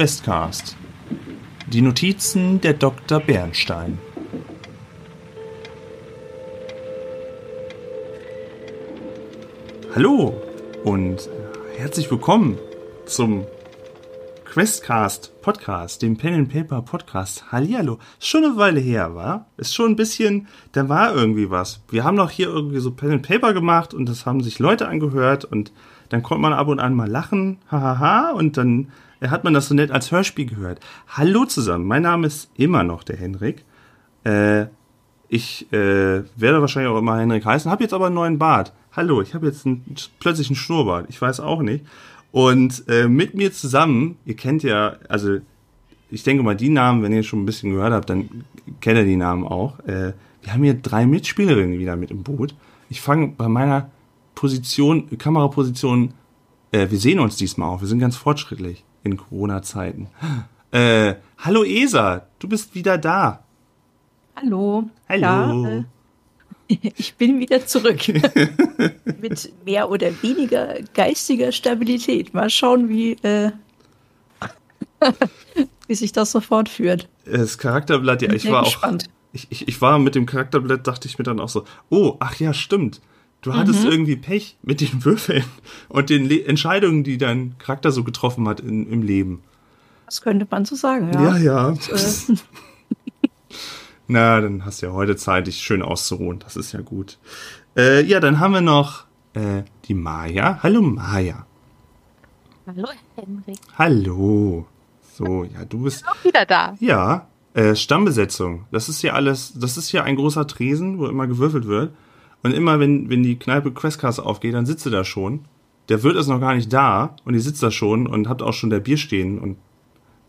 Questcast. Die Notizen der Dr. Bernstein. Hallo und herzlich willkommen zum Questcast Podcast, dem Pen and Paper Podcast. Hallihallo. Ist schon eine Weile her, war? Ist schon ein bisschen, da war irgendwie was. Wir haben doch hier irgendwie so Pen and Paper gemacht und das haben sich Leute angehört und dann konnte man ab und an mal lachen, hahaha, und dann hat man das so nett als Hörspiel gehört. Hallo zusammen, mein Name ist immer noch der Henrik. Äh, ich äh, werde wahrscheinlich auch immer Henrik heißen, habe jetzt aber einen neuen Bart. Hallo, ich habe jetzt einen, plötzlich einen Schnurrbart, ich weiß auch nicht. Und äh, mit mir zusammen, ihr kennt ja, also ich denke mal, die Namen, wenn ihr schon ein bisschen gehört habt, dann kennt ihr die Namen auch. Äh, wir haben hier drei Mitspielerinnen wieder mit im Boot. Ich fange bei meiner Position, Kameraposition, äh, wir sehen uns diesmal auch. Wir sind ganz fortschrittlich in Corona-Zeiten. Äh, hallo Esa, du bist wieder da. Hallo. Hallo. Ja, äh, ich bin wieder zurück. Mit mehr oder weniger geistiger Stabilität. Mal schauen, wie, äh, wie sich das so fortführt. Das Charakterblatt, ja, ich war gespannt. auch. Ich, ich, ich war mit dem Charakterblatt, dachte ich mir dann auch so, oh, ach ja, stimmt. Du hattest mhm. irgendwie Pech mit den Würfeln und den Le Entscheidungen, die dein Charakter so getroffen hat in, im Leben. Das könnte man so sagen, ja. Ja, ja. Und, äh, Na, dann hast du ja heute Zeit, dich schön auszuruhen. Das ist ja gut. Äh, ja, dann haben wir noch äh, die Maja. Hallo Maja. Hallo Henrik. Hallo. So, ja, du bist auch wieder da. Ja, äh, Stammbesetzung. Das ist ja alles, das ist ja ein großer Tresen, wo immer gewürfelt wird. Und immer, wenn, wenn die Kneipe Questkasse aufgeht, dann sitzt du da schon. Der Wirt ist noch gar nicht da und ihr sitzt da schon und habt auch schon der Bier stehen und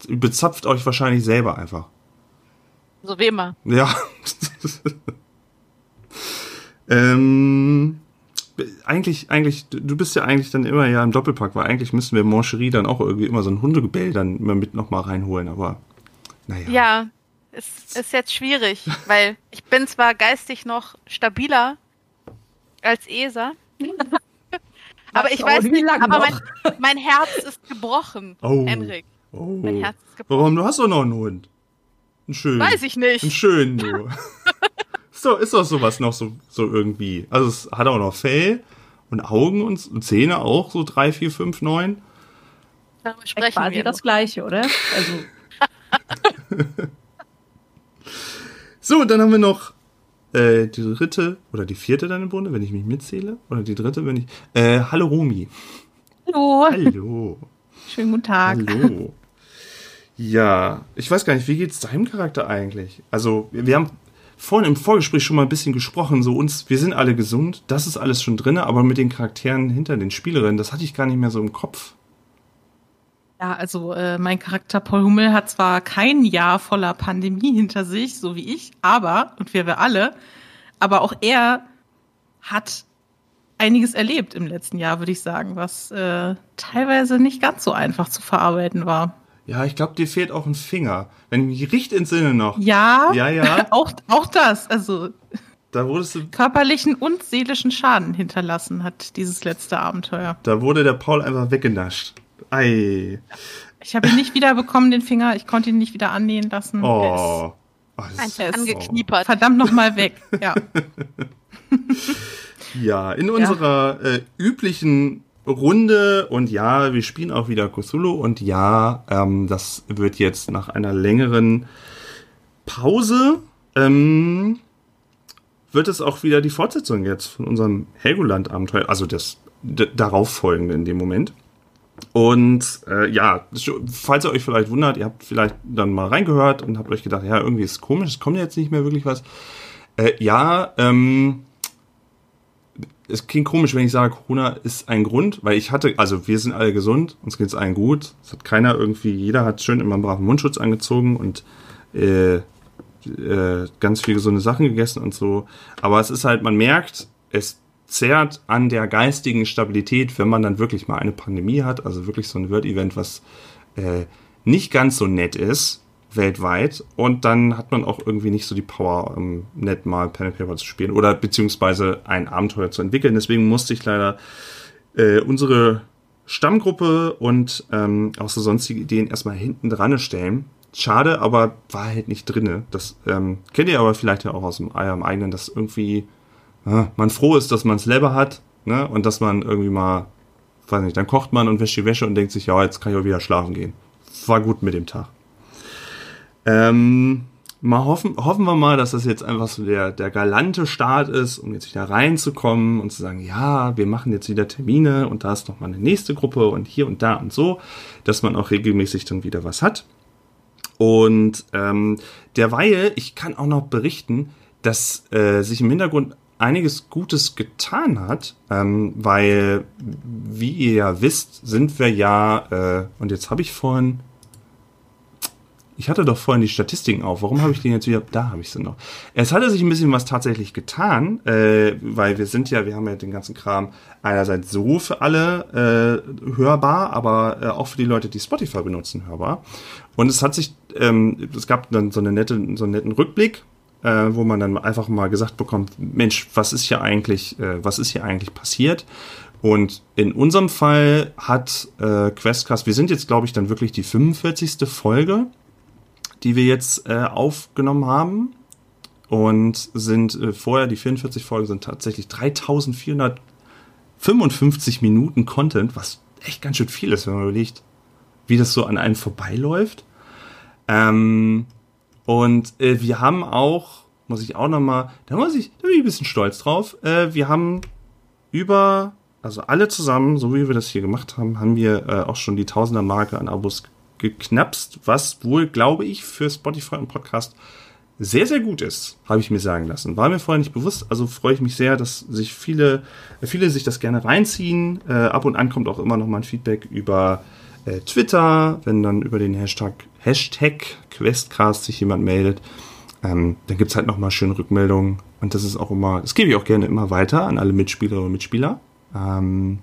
bezapft euch wahrscheinlich selber einfach. So wie immer. Ja. ähm, eigentlich, eigentlich, du bist ja eigentlich dann immer ja im Doppelpack, weil eigentlich müssten wir Moncherie dann auch irgendwie immer so ein Hundegebell dann immer mit nochmal reinholen, aber naja. Ja, es ist jetzt schwierig, weil ich bin zwar geistig noch stabiler als ESA, aber ich weiß nicht, aber mein, mein, Herz ist gebrochen, oh. Henrik. Oh. Mein Herz ist gebrochen. Warum? Du hast doch noch einen Hund. Ein schönen. Weiß ich nicht. Ein schönen, du. ist, doch, ist doch sowas noch so, so irgendwie. Also es hat auch noch Fell und Augen und, und Zähne auch, so drei, vier, fünf, neun. Darüber sprechen quasi wir das noch. Gleiche, oder? Also. so, dann haben wir noch äh, die dritte oder die vierte dann im Bunde, wenn ich mich mitzähle. Oder die dritte, wenn ich. Äh, hallo Romi. Hallo. Hallo. Schönen guten Tag. Hallo. Ja, ich weiß gar nicht, wie geht's deinem Charakter eigentlich? Also, wir haben vorhin im Vorgespräch schon mal ein bisschen gesprochen, so uns, wir sind alle gesund, das ist alles schon drin, aber mit den Charakteren hinter den Spielerinnen, das hatte ich gar nicht mehr so im Kopf. Ja, also äh, mein Charakter Paul Hummel hat zwar kein Jahr voller Pandemie hinter sich, so wie ich, aber, und wir, wir alle, aber auch er hat einiges erlebt im letzten Jahr, würde ich sagen, was äh, teilweise nicht ganz so einfach zu verarbeiten war. Ja, ich glaube, dir fehlt auch ein Finger. Wenn ich mich richtig entsinne noch. Ja, ja, ja. auch, auch das. Also da wurdest du körperlichen und seelischen Schaden hinterlassen hat dieses letzte Abenteuer. Da wurde der Paul einfach weggenascht. Ei. Ich habe ihn nicht wiederbekommen, den Finger. Ich konnte ihn nicht wieder annähen lassen. Oh. oh er ist angekniepert. Verdammt nochmal weg. Ja. ja, in unserer ja. Äh, üblichen Runde und ja, wir spielen auch wieder Cthulhu und ja, ähm, das wird jetzt nach einer längeren Pause ähm, wird es auch wieder die Fortsetzung jetzt von unserem Helgoland-Abenteuer, also das darauf folgende in dem Moment. Und äh, ja, falls ihr euch vielleicht wundert, ihr habt vielleicht dann mal reingehört und habt euch gedacht, ja, irgendwie ist es komisch, es kommt jetzt nicht mehr wirklich was. Äh, ja, ähm, es klingt komisch, wenn ich sage, Corona ist ein Grund, weil ich hatte, also wir sind alle gesund, uns geht es allen gut. Es hat keiner irgendwie, jeder hat schön immer einen braven Mundschutz angezogen und äh, äh, ganz viele gesunde Sachen gegessen und so. Aber es ist halt, man merkt, es zehrt an der geistigen Stabilität, wenn man dann wirklich mal eine Pandemie hat, also wirklich so ein Word-Event, was äh, nicht ganz so nett ist weltweit und dann hat man auch irgendwie nicht so die Power, um nett mal Pen and Paper zu spielen oder beziehungsweise ein Abenteuer zu entwickeln. Deswegen musste ich leider äh, unsere Stammgruppe und ähm, auch so sonstige Ideen erstmal hinten dran stellen. Schade, aber war halt nicht drinne. Das ähm, kennt ihr aber vielleicht ja auch aus dem, eurem eigenen, dass irgendwie äh, man froh ist, dass man es selber hat ne? und dass man irgendwie mal, weiß nicht, dann kocht man und wäscht die Wäsche und denkt sich, ja, jetzt kann ich auch wieder schlafen gehen. War gut mit dem Tag. Ähm, mal hoffen, hoffen wir mal, dass das jetzt einfach so der, der galante Start ist, um jetzt wieder reinzukommen und zu sagen, ja, wir machen jetzt wieder Termine und da ist noch mal eine nächste Gruppe und hier und da und so, dass man auch regelmäßig dann wieder was hat. Und ähm, derweil, ich kann auch noch berichten, dass äh, sich im Hintergrund einiges Gutes getan hat, ähm, weil, wie ihr ja wisst, sind wir ja, äh, und jetzt habe ich vorhin, ich hatte doch vorhin die Statistiken auf. Warum habe ich den jetzt wieder? Da habe ich sie noch. Es hatte sich ein bisschen was tatsächlich getan, äh, weil wir sind ja, wir haben ja den ganzen Kram einerseits so für alle äh, hörbar, aber äh, auch für die Leute, die Spotify benutzen, hörbar. Und es hat sich, ähm, es gab dann so eine nette, so einen netten Rückblick, äh, wo man dann einfach mal gesagt bekommt, Mensch, was ist hier eigentlich, äh, was ist hier eigentlich passiert? Und in unserem Fall hat äh, Questcast, wir sind jetzt, glaube ich, dann wirklich die 45. Folge die wir jetzt äh, aufgenommen haben. Und sind äh, vorher, die 44 Folgen sind tatsächlich 3455 Minuten Content, was echt ganz schön viel ist, wenn man überlegt, wie das so an einem vorbeiläuft. Ähm, und äh, wir haben auch, muss ich auch nochmal, da muss ich, da bin ich ein bisschen stolz drauf, äh, wir haben über, also alle zusammen, so wie wir das hier gemacht haben, haben wir äh, auch schon die Tausender-Marke an Abos geknapst, was wohl, glaube ich, für Spotify und Podcast sehr, sehr gut ist, habe ich mir sagen lassen. War mir vorher nicht bewusst, also freue ich mich sehr, dass sich viele, viele sich das gerne reinziehen. Äh, ab und an kommt auch immer noch mal ein Feedback über äh, Twitter, wenn dann über den Hashtag, Hashtag Questcast sich jemand meldet. Ähm, dann es halt noch mal schöne Rückmeldungen und das ist auch immer, das gebe ich auch gerne immer weiter an alle Mitspielerinnen und Mitspieler. Ähm,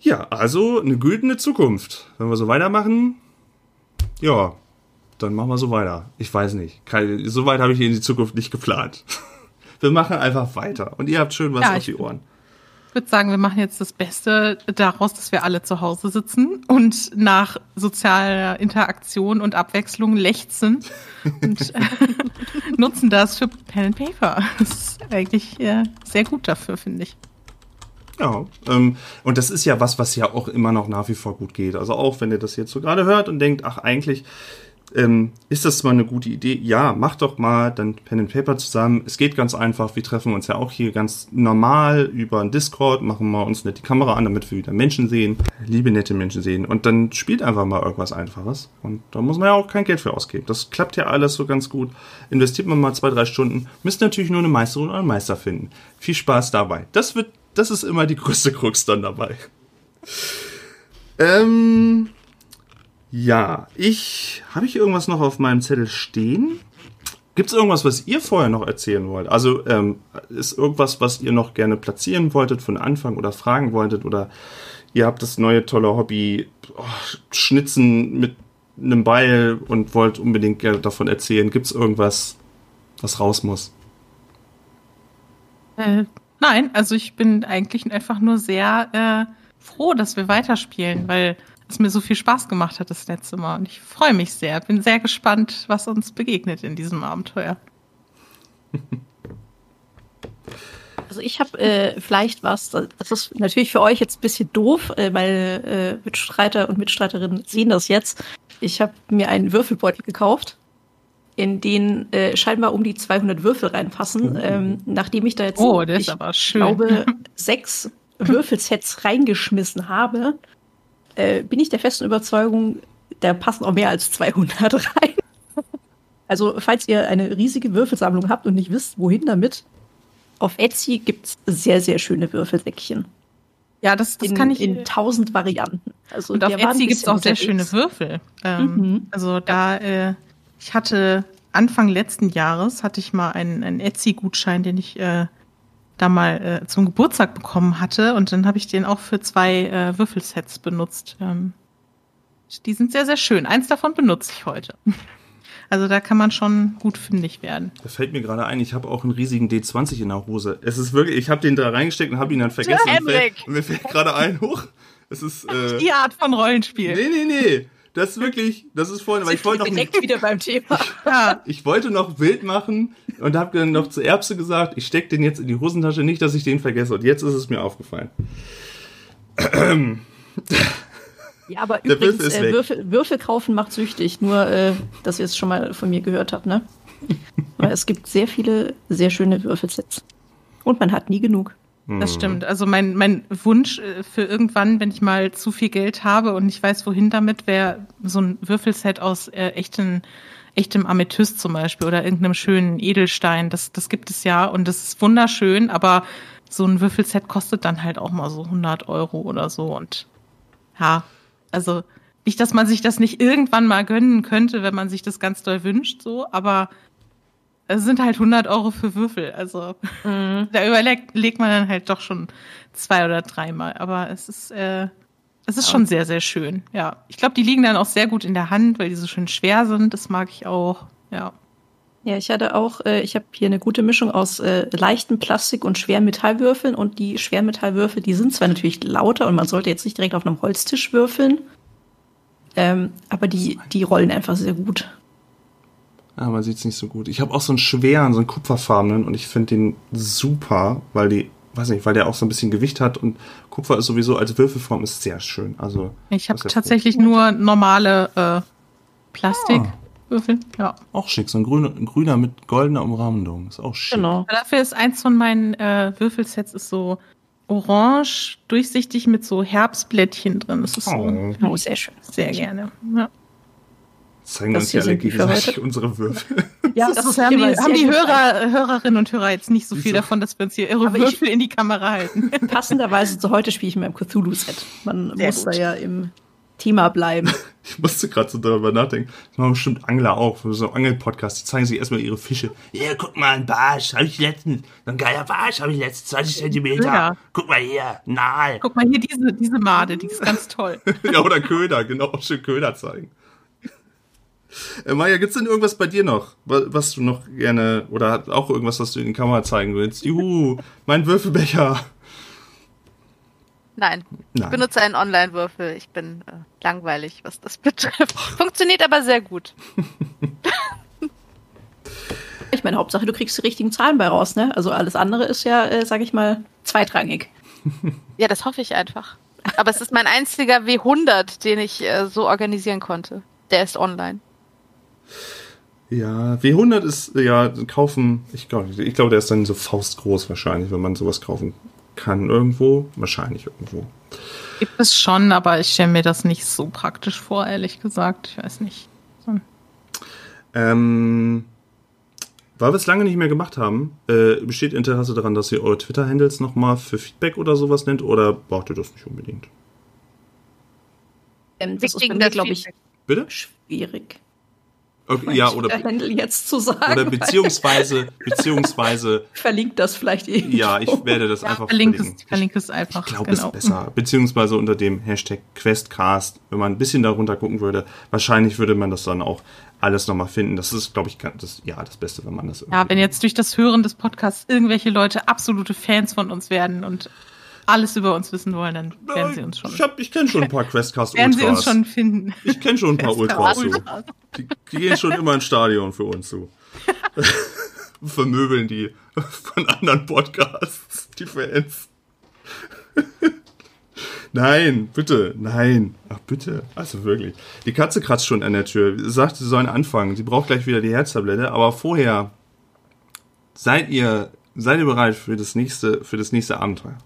ja, also eine güldene Zukunft. Wenn wir so weitermachen, ja, dann machen wir so weiter. Ich weiß nicht. Keine, so weit habe ich in die Zukunft nicht geplant. Wir machen einfach weiter und ihr habt schön was ja, auf die Ohren. Ich würde sagen, wir machen jetzt das Beste daraus, dass wir alle zu Hause sitzen und nach sozialer Interaktion und Abwechslung lechzen und äh, nutzen das für Pen and Paper. Das ist eigentlich äh, sehr gut dafür, finde ich. Ja, ähm, und das ist ja was, was ja auch immer noch nach wie vor gut geht. Also auch wenn ihr das jetzt so gerade hört und denkt, ach eigentlich ähm, ist das mal eine gute Idee? Ja, macht doch mal dann Pen and Paper zusammen. Es geht ganz einfach. Wir treffen uns ja auch hier ganz normal über ein Discord, machen mal uns nicht die Kamera an, damit wir wieder Menschen sehen, liebe nette Menschen sehen. Und dann spielt einfach mal irgendwas Einfaches. Und da muss man ja auch kein Geld für ausgeben. Das klappt ja alles so ganz gut. Investiert man mal zwei, drei Stunden. Müsst natürlich nur eine Meisterin oder einen Meister finden. Viel Spaß dabei. Das wird das ist immer die größte Krux dann dabei. Ähm, ja, ich. Habe ich irgendwas noch auf meinem Zettel stehen? Gibt es irgendwas, was ihr vorher noch erzählen wollt? Also ähm, ist irgendwas, was ihr noch gerne platzieren wolltet von Anfang oder fragen wolltet? Oder ihr habt das neue tolle Hobby oh, Schnitzen mit einem Beil und wollt unbedingt davon erzählen? Gibt es irgendwas, was raus muss? Äh, Nein, also ich bin eigentlich einfach nur sehr äh, froh, dass wir weiterspielen, weil es mir so viel Spaß gemacht hat das letzte Mal. Und ich freue mich sehr. Bin sehr gespannt, was uns begegnet in diesem Abenteuer. Also ich habe äh, vielleicht was, das ist natürlich für euch jetzt ein bisschen doof, äh, weil äh, Mitstreiter und Mitstreiterinnen sehen das jetzt. Ich habe mir einen Würfelbeutel gekauft in den äh, scheinbar um die 200 Würfel reinpassen. Oh. Ähm, nachdem ich da jetzt, oh, das ich aber schön. glaube, sechs Würfelsets reingeschmissen habe, äh, bin ich der festen Überzeugung, da passen auch mehr als 200 rein. Also, falls ihr eine riesige Würfelsammlung habt und nicht wisst, wohin damit, auf Etsy gibt es sehr, sehr schöne Würfelsäckchen. Ja, das, das in, kann ich. In tausend Varianten. Also, und auf Etsy gibt es auch sehr schöne Würfel. Ähm, mhm. Also da äh, ich hatte Anfang letzten Jahres hatte ich mal einen, einen Etsy-Gutschein, den ich äh, da mal äh, zum Geburtstag bekommen hatte und dann habe ich den auch für zwei äh, Würfelsets benutzt. Ähm, die sind sehr, sehr schön. Eins davon benutze ich heute. Also da kann man schon gut fündig werden. Da fällt mir gerade ein, ich habe auch einen riesigen D20 in der Hose. Es ist wirklich, ich habe den da reingesteckt und habe ihn dann vergessen. Fällt, mir fällt gerade ein hoch. Es ist äh, die Art von Rollenspiel. Nee, nee, nee. Das ist wirklich, das ist vorhin, weil ich wollte noch direkt wieder beim Thema. ja, ich wollte noch Bild machen und habe dann noch zu Erbse gesagt, ich stecke den jetzt in die Hosentasche, nicht, dass ich den vergesse. Und jetzt ist es mir aufgefallen. Ja, aber Der übrigens, Würfel, äh, Würfel, Würfel, kaufen macht süchtig. Nur, äh, dass ihr es schon mal von mir gehört habt, ne? Weil es gibt sehr viele, sehr schöne Würfelsets. Und man hat nie genug. Das stimmt. Also mein, mein Wunsch äh, für irgendwann, wenn ich mal zu viel Geld habe und nicht weiß, wohin damit, wäre so ein Würfelset aus äh, echten, echtem Amethyst zum Beispiel oder irgendeinem schönen Edelstein. Das, das gibt es ja und das ist wunderschön, aber so ein Würfelset kostet dann halt auch mal so 100 Euro oder so und ja, also nicht, dass man sich das nicht irgendwann mal gönnen könnte, wenn man sich das ganz doll wünscht, so, aber es sind halt 100 Euro für Würfel. Also mhm. da überlegt man dann halt doch schon zwei oder dreimal. Aber es ist, äh, es ist ja. schon sehr, sehr schön. Ja, ich glaube, die liegen dann auch sehr gut in der Hand, weil die so schön schwer sind. Das mag ich auch. Ja. Ja, ich hatte auch, äh, ich habe hier eine gute Mischung aus äh, leichten Plastik und Schwermetallwürfeln und die Schwermetallwürfel, die sind zwar natürlich lauter und man sollte jetzt nicht direkt auf einem Holztisch würfeln, ähm, aber die, die rollen einfach sehr gut. Ja, man sieht es nicht so gut. Ich habe auch so einen schweren, so einen kupferfarbenen und ich finde den super, weil die, weiß nicht, weil der auch so ein bisschen Gewicht hat und Kupfer ist sowieso als Würfelform ist sehr schön. Also ich habe tatsächlich gut. nur normale äh, Plastik. Ah. Ja. Auch schick, so ein grüner, ein grüner mit goldener Umrahmung. Ist auch schick. Genau. Dafür ist eins von meinen äh, Würfelsets ist so orange, durchsichtig mit so Herbstblättchen drin. Das ist so. Oh, oh sehr schön. Sehr gerne. Ja. Zeigen das uns ja alle gegenseitig unsere Würfel. Ja, das, das haben, die, haben die Hörer, Hörerinnen und Hörer jetzt nicht so viel davon, dass wir uns hier ihre Würfel in die Kamera halten. Passenderweise zu heute spiele ich mit einem Cthulhu-Set. Man sehr muss gut. da ja im Thema bleiben. Ich musste gerade so darüber nachdenken. Das machen bestimmt Angler auch, für so Angel-Podcast. Die zeigen sich erstmal ihre Fische. Ja, guck mal, ein Barsch, habe ich letztens. So ein geiler Barsch habe ich letztens, 20 Zentimeter. Ja. Guck mal hier, Nahl. Guck mal hier, diese, diese Made, die ist ganz toll. ja, oder Köder, genau, schön Köder zeigen. Äh, Maja, gibt's denn irgendwas bei dir noch, was du noch gerne, oder auch irgendwas, was du in die Kamera zeigen willst? Juhu, mein Würfelbecher. Nein, Nein. ich benutze einen Online-Würfel. Ich bin äh, langweilig, was das betrifft. Funktioniert aber sehr gut. ich meine, Hauptsache, du kriegst die richtigen Zahlen bei raus, ne? Also alles andere ist ja, äh, sag ich mal, zweitrangig. Ja, das hoffe ich einfach. Aber es ist mein einziger W100, den ich äh, so organisieren konnte. Der ist online. Ja, W100 ist, ja, kaufen, ich glaube, ich glaube, der ist dann so faustgroß wahrscheinlich, wenn man sowas kaufen kann irgendwo. Wahrscheinlich irgendwo. Gibt es schon, aber ich stelle mir das nicht so praktisch vor, ehrlich gesagt. Ich weiß nicht. So. Ähm, weil wir es lange nicht mehr gemacht haben, äh, besteht Interesse daran, dass ihr eure Twitter-Handles nochmal für Feedback oder sowas nennt oder braucht ihr das nicht unbedingt? Ähm, das ist glaube ich, Bitte? schwierig. Okay, ja, oder, jetzt zu sagen, oder beziehungsweise, beziehungsweise. Verlinkt das vielleicht irgendwo. Ja, ich werde das ja, einfach verlinkt verlinken. Es, verlinkt es einfach. Ich glaube, genau. es ist besser. Beziehungsweise unter dem Hashtag Questcast, wenn man ein bisschen darunter gucken würde, wahrscheinlich würde man das dann auch alles nochmal finden. Das ist, glaube ich, das, ja, das Beste, wenn man das. Ja, wenn jetzt durch das Hören des Podcasts irgendwelche Leute absolute Fans von uns werden und alles über uns wissen wollen, dann werden sie uns schon. Ich, ich kenne schon ein paar Questcast Ultras. Werden sie uns schon finden. Ich kenne schon ein paar Ultras. So. Die, die, gehen schon immer ins Stadion für uns zu. Vermöbeln die von anderen Podcasts, die Fans. Nein, bitte, nein. Ach, bitte. Also wirklich. Die Katze kratzt schon an der Tür. Sie sagt, sie sollen anfangen. Sie braucht gleich wieder die Herztablette. Aber vorher seid ihr, seid ihr bereit für das nächste, für das nächste Abenteuer?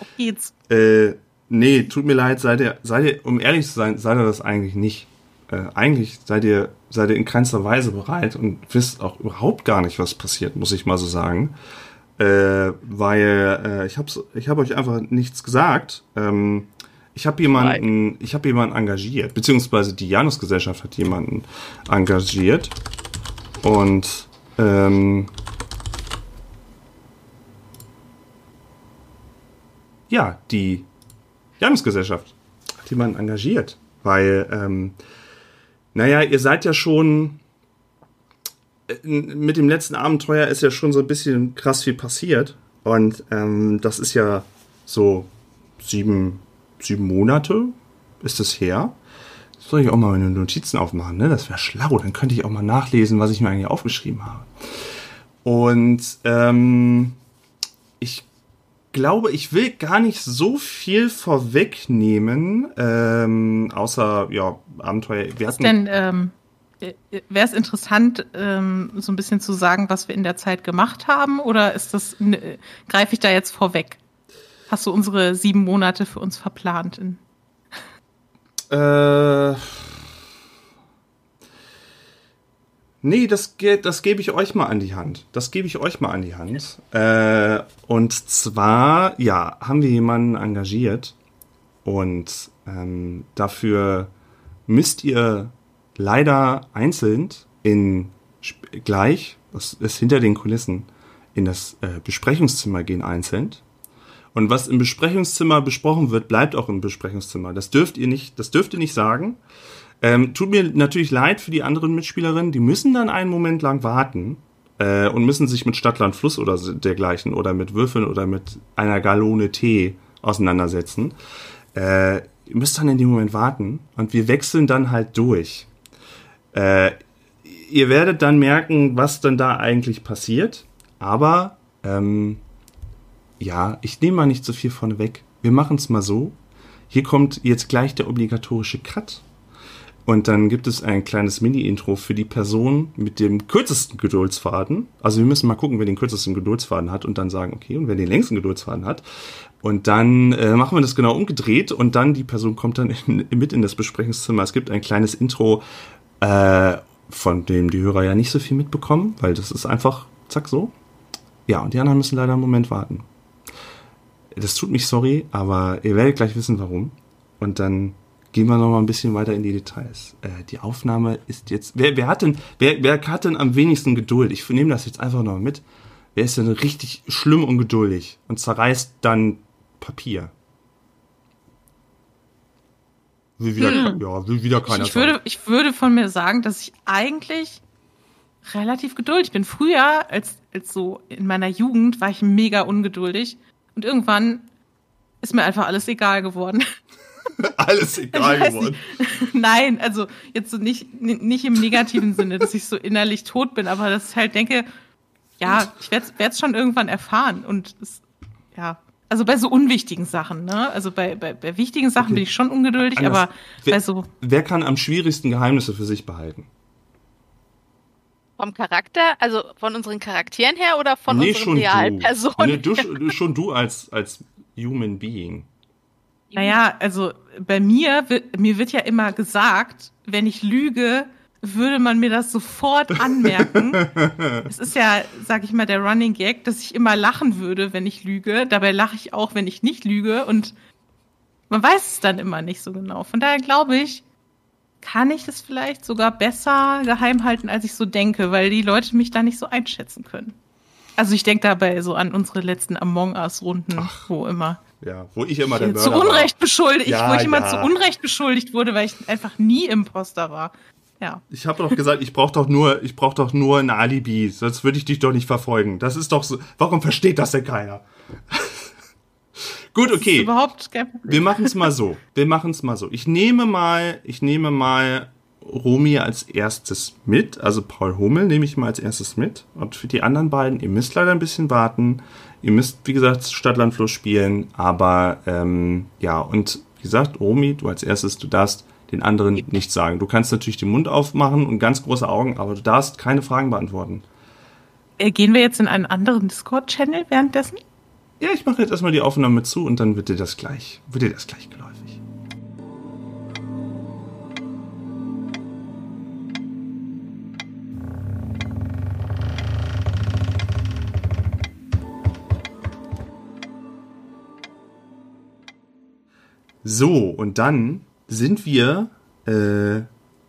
Auf geht's. Äh, nee, tut mir leid, seid ihr, seid ihr, um ehrlich zu sein, seid ihr das eigentlich nicht. Äh, eigentlich seid ihr, seid ihr in keinster Weise bereit und wisst auch überhaupt gar nicht, was passiert, muss ich mal so sagen. Äh, weil äh, ich habe ich hab euch einfach nichts gesagt. Ähm, ich habe jemanden, ich habe jemanden engagiert, beziehungsweise die Janusgesellschaft hat jemanden engagiert und ähm, ja, die Janusgesellschaft hat jemanden engagiert, weil, ähm, naja, ihr seid ja schon, äh, mit dem letzten Abenteuer ist ja schon so ein bisschen krass viel passiert und ähm, das ist ja so sieben, sieben Monate ist es her. Soll ich auch mal meine Notizen aufmachen, ne? Das wäre schlau. Dann könnte ich auch mal nachlesen, was ich mir eigentlich aufgeschrieben habe. Und ähm, ich glaube, ich will gar nicht so viel vorwegnehmen, ähm, außer ja Abenteuer. Wir hatten, denn ähm, wäre es interessant, ähm, so ein bisschen zu sagen, was wir in der Zeit gemacht haben, oder ist das greife ich da jetzt vorweg? Hast du unsere sieben Monate für uns verplant? In äh, nee, das, das gebe ich euch mal an die Hand. Das gebe ich euch mal an die Hand. Äh, und zwar, ja, haben wir jemanden engagiert und ähm, dafür müsst ihr leider einzeln in gleich, das ist hinter den Kulissen, in das äh, Besprechungszimmer gehen einzeln und was im Besprechungszimmer besprochen wird, bleibt auch im Besprechungszimmer. Das dürft ihr nicht, das dürft ihr nicht sagen. Ähm, tut mir natürlich leid für die anderen Mitspielerinnen. Die müssen dann einen Moment lang warten äh, und müssen sich mit Stadtland Fluss oder dergleichen oder mit Würfeln oder mit einer Gallone Tee auseinandersetzen. Äh, ihr müsst dann in dem Moment warten und wir wechseln dann halt durch. Äh, ihr werdet dann merken, was dann da eigentlich passiert. Aber ähm, ja, ich nehme mal nicht so viel von weg. Wir machen es mal so. Hier kommt jetzt gleich der obligatorische Cut. Und dann gibt es ein kleines Mini-Intro für die Person mit dem kürzesten Geduldsfaden. Also wir müssen mal gucken, wer den kürzesten Geduldsfaden hat und dann sagen, okay, und wer den längsten Geduldsfaden hat. Und dann äh, machen wir das genau umgedreht und dann die Person kommt dann in, mit in das Besprechungszimmer. Es gibt ein kleines Intro, äh, von dem die Hörer ja nicht so viel mitbekommen, weil das ist einfach zack so. Ja, und die anderen müssen leider einen Moment warten. Das tut mich sorry, aber ihr werdet gleich wissen, warum. Und dann gehen wir noch mal ein bisschen weiter in die Details. Äh, die Aufnahme ist jetzt. Wer, wer hat denn, wer, wer hat denn am wenigsten Geduld? Ich nehme das jetzt einfach noch mit. Wer ist denn richtig schlimm und geduldig und zerreißt dann Papier? Will wieder, hm. ja, will wieder keiner ich, ich würde, ich würde von mir sagen, dass ich eigentlich relativ geduldig bin. Früher, als, als so in meiner Jugend, war ich mega ungeduldig. Und irgendwann ist mir einfach alles egal geworden. alles egal geworden. Nein, also jetzt so nicht, nicht im negativen Sinne, dass ich so innerlich tot bin, aber dass ich halt denke, ja, ich werde es schon irgendwann erfahren. Und es, ja, also bei so unwichtigen Sachen, ne? Also bei, bei, bei wichtigen Sachen okay. bin ich schon ungeduldig, Anders. aber wer, bei so. Wer kann am schwierigsten Geheimnisse für sich behalten? Vom Charakter, also von unseren Charakteren her oder von nee, unseren realen Personen? Nee, du, schon du als, als Human Being. Naja, also bei mir, mir wird ja immer gesagt, wenn ich lüge, würde man mir das sofort anmerken. es ist ja, sag ich mal, der Running Gag, dass ich immer lachen würde, wenn ich lüge. Dabei lache ich auch, wenn ich nicht lüge. Und man weiß es dann immer nicht so genau. Von daher glaube ich, kann ich das vielleicht sogar besser geheim halten, als ich so denke, weil die Leute mich da nicht so einschätzen können. Also ich denke dabei so an unsere letzten Among Us-Runden, wo immer. Ja, wo ich immer der Mörder Zu Unrecht war. beschuldigt, ja, wo ich ja. immer zu Unrecht beschuldigt wurde, weil ich einfach nie Imposter war. Ja. Ich habe doch gesagt, ich brauche doch nur, ich brauche doch nur ein Alibi, sonst würde ich dich doch nicht verfolgen. Das ist doch so. Warum versteht das denn keiner? Gut, okay. überhaupt. Wir machen es mal so. Wir machen es mal so. Ich nehme mal, ich nehme mal Romy als erstes mit. Also Paul Hummel nehme ich mal als erstes mit. Und für die anderen beiden, ihr müsst leider ein bisschen warten. Ihr müsst, wie gesagt, Stadtlandfluss spielen. Aber ähm, ja, und wie gesagt, Romy, du als erstes, du darfst den anderen nichts sagen. Du kannst natürlich den Mund aufmachen und ganz große Augen, aber du darfst keine Fragen beantworten. Äh, gehen wir jetzt in einen anderen Discord-Channel währenddessen? Ja, ich mache jetzt erstmal die Aufnahme zu und dann wird dir das gleich, wird dir das gleich geläufig. So, und dann sind wir äh,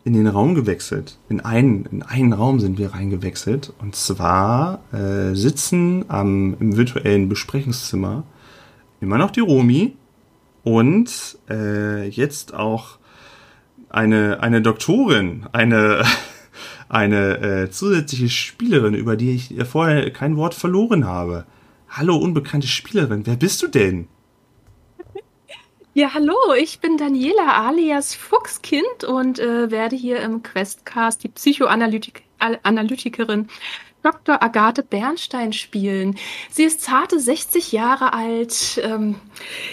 in den Raum gewechselt. In einen, in einen Raum sind wir reingewechselt. Und zwar äh, sitzen am, im virtuellen Besprechungszimmer immer noch die Romi und äh, jetzt auch eine, eine Doktorin, eine, eine äh, zusätzliche Spielerin, über die ich vorher kein Wort verloren habe. Hallo, unbekannte Spielerin, wer bist du denn? Ja, hallo, ich bin Daniela alias Fuchskind und äh, werde hier im Questcast die Psychoanalytikerin Dr. Agathe Bernstein spielen. Sie ist zarte 60 Jahre alt, ähm,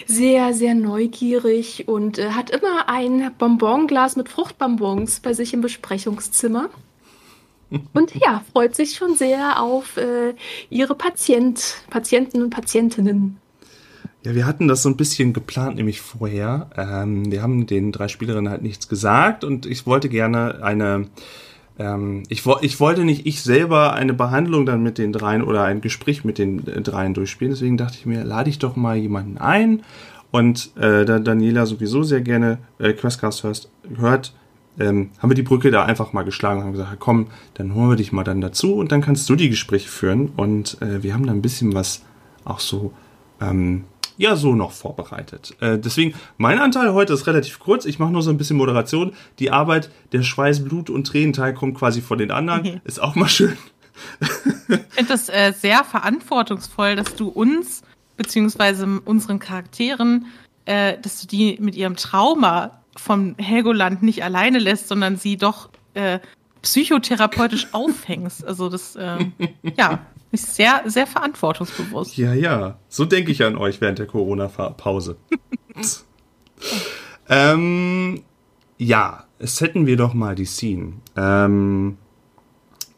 sehr, sehr neugierig und äh, hat immer ein Bonbonglas mit Fruchtbonbons bei sich im Besprechungszimmer. Und ja, freut sich schon sehr auf äh, ihre Patient, Patienten und Patientinnen. Ja, wir hatten das so ein bisschen geplant, nämlich vorher. Ähm, wir haben den drei Spielerinnen halt nichts gesagt und ich wollte gerne eine, ähm, ich, ich wollte nicht ich selber eine Behandlung dann mit den dreien oder ein Gespräch mit den äh, dreien durchspielen. Deswegen dachte ich mir, lade ich doch mal jemanden ein. Und äh, da Daniela sowieso sehr gerne äh, Questcast hörst, hört, ähm, haben wir die Brücke da einfach mal geschlagen und haben gesagt, komm, dann holen wir dich mal dann dazu und dann kannst du die Gespräche führen. Und äh, wir haben da ein bisschen was auch so ähm, ja so noch vorbereitet. Äh, deswegen, mein Anteil heute ist relativ kurz. Ich mache nur so ein bisschen Moderation. Die Arbeit, der Schweiß, Blut und Tränenteil kommt quasi von den anderen. Mhm. Ist auch mal schön. ich finde das äh, sehr verantwortungsvoll, dass du uns, beziehungsweise unseren Charakteren, äh, dass du die mit ihrem Trauma vom Helgoland nicht alleine lässt, sondern sie doch äh, psychotherapeutisch aufhängst. Also das, äh, ja, ist sehr, sehr verantwortungsbewusst. Ja, ja. So denke ich an euch während der Corona-Pause. ähm, ja, es hätten wir doch mal die Scene. Ähm,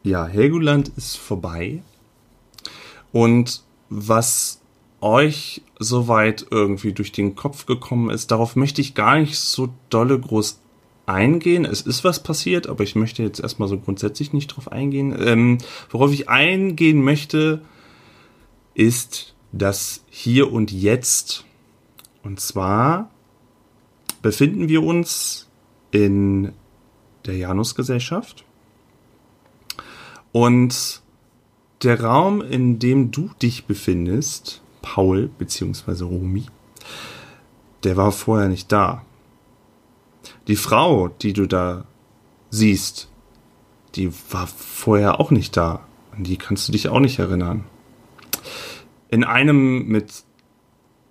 ja, Helgoland ist vorbei. Und was euch soweit irgendwie durch den Kopf gekommen ist, darauf möchte ich gar nicht so dolle groß eingehen. Es ist was passiert, aber ich möchte jetzt erstmal so grundsätzlich nicht drauf eingehen. Ähm, worauf ich eingehen möchte, ist das Hier und Jetzt. Und zwar befinden wir uns in der Janusgesellschaft. Und der Raum, in dem du dich befindest, Paul bzw. Romi, der war vorher nicht da. Die Frau, die du da siehst, die war vorher auch nicht da. An die kannst du dich auch nicht erinnern. In einem mit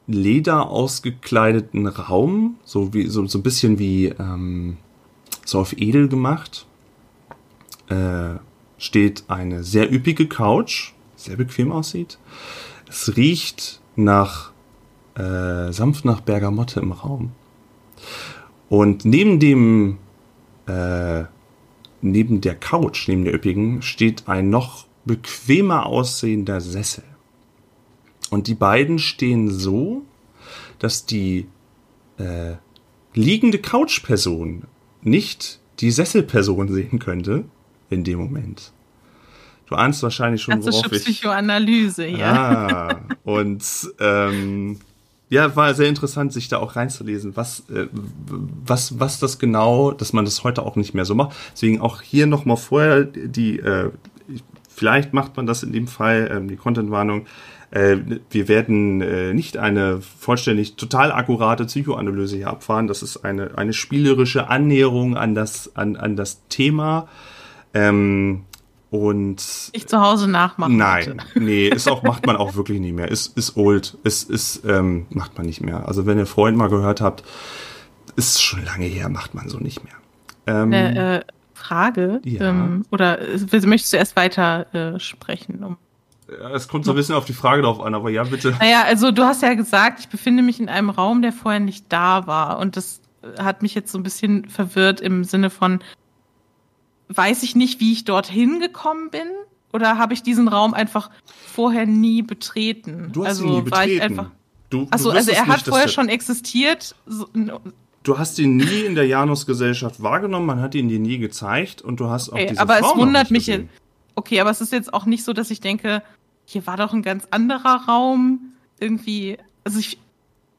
Leder ausgekleideten Raum, so wie so, so ein bisschen wie ähm, so auf edel gemacht, äh, steht eine sehr üppige Couch, sehr bequem aussieht. Es riecht nach äh, sanft nach Bergamotte im Raum. Und neben dem, äh, neben der Couch, neben der üppigen, steht ein noch bequemer aussehender Sessel. Und die beiden stehen so, dass die äh, liegende Couchperson nicht die Sesselperson sehen könnte in dem Moment. Du ahnst wahrscheinlich schon, worauf ich... Psychoanalyse, ja. Ah, und ähm, ja, war sehr interessant, sich da auch reinzulesen, was, äh, was, was das genau, dass man das heute auch nicht mehr so macht. Deswegen auch hier nochmal vorher die, äh, vielleicht macht man das in dem Fall, ähm, die Content-Warnung. Äh, wir werden äh, nicht eine vollständig total akkurate Psychoanalyse hier abfahren. Das ist eine, eine spielerische Annäherung an das, an, an das Thema. Ähm, und ich zu Hause nachmachen. Nein, bitte. nee, ist auch macht man auch wirklich nicht mehr. Ist ist old, ist ist ähm, macht man nicht mehr. Also wenn ihr Freund mal gehört habt, ist schon lange her, macht man so nicht mehr. Ähm, Eine äh, Frage ja. ähm, oder äh, möchtest du erst weiter äh, sprechen? Um es kommt so ein bisschen auf die Frage drauf an, aber ja, bitte. Naja, also du hast ja gesagt, ich befinde mich in einem Raum, der vorher nicht da war. Und das hat mich jetzt so ein bisschen verwirrt im Sinne von, weiß ich nicht, wie ich dorthin gekommen bin? Oder habe ich diesen Raum einfach vorher nie betreten? Du hast also, ihn nie betreten. einfach, du, Achso, also er hat nicht, vorher schon existiert. So, du hast ihn nie in der Janus-Gesellschaft wahrgenommen, man hat ihn dir nie gezeigt und du hast auch okay, diese Aber Frau es wundert mich jetzt. Okay, aber es ist jetzt auch nicht so, dass ich denke, hier war doch ein ganz anderer Raum. Irgendwie, also ich,